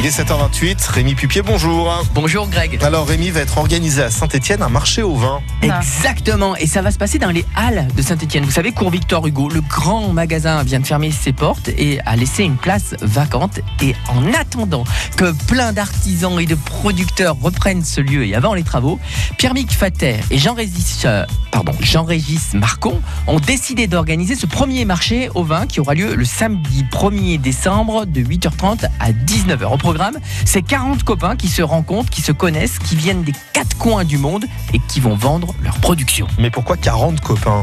Il est 7h28. Rémi Pupier, bonjour. Bonjour Greg. Alors Rémi va être organisé à Saint-Etienne un marché au vin. Exactement, et ça va se passer dans les halles de Saint-Etienne. Vous savez, Cours Victor Hugo, le grand magasin vient de fermer ses portes et a laissé une place vacante. Et en attendant que plein d'artisans et de producteurs reprennent ce lieu et avant les travaux, Pierre-Mick Fatet et Jean-Régis euh, Jean-Régis Marcon ont décidé d'organiser ce premier marché au vin qui aura lieu le samedi 1er décembre de 8h30 à 19h. C'est 40 copains qui se rencontrent, qui se connaissent, qui viennent des quatre coins du monde et qui vont vendre leur production. Mais pourquoi 40 copains?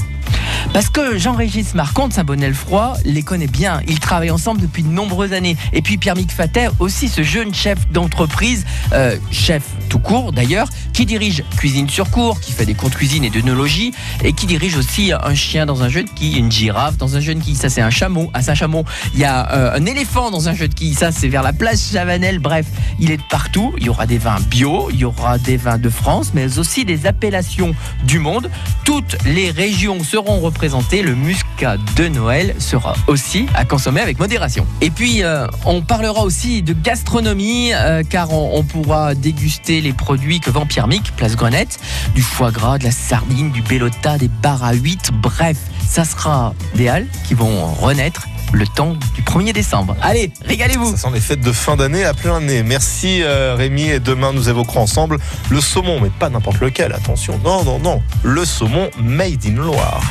Parce que Jean-Régis Marcon de Saint-Bonnet-le-Froid les connaît bien. Ils travaillent ensemble depuis de nombreuses années. Et puis Pierre-Mick Fatet aussi, ce jeune chef d'entreprise, euh, chef tout court d'ailleurs, qui dirige Cuisine sur cours, qui fait des cours de cuisine et d'œnologie, et qui dirige aussi un chien dans un jeu de quilles, une girafe dans un jeu de quilles, ça c'est un chameau, à Saint-Chamond. Il y a euh, un éléphant dans un jeu de quilles, ça c'est vers la place Chavanel. Bref, il est de partout. Il y aura des vins bio, il y aura des vins de France, mais aussi des appellations du monde. Toutes les régions seront Le muscat de Noël sera aussi à consommer avec modération. Et puis, euh, on parlera aussi de gastronomie, euh, car on, pourra déguster les produits que vend Pierre Mic, Place Grenette, du foie gras, de la sardine, du bellota, des bars à 8. Bref, ça sera des halles qui vont renaître le temps du 1er décembre. Allez, régalez-vous Ça sent les fêtes de fin d'année à plein nez. Merci euh, Rémi et demain nous évoquerons ensemble le saumon, mais pas n'importe lequel, attention. Non, non, non, le saumon made in Loire.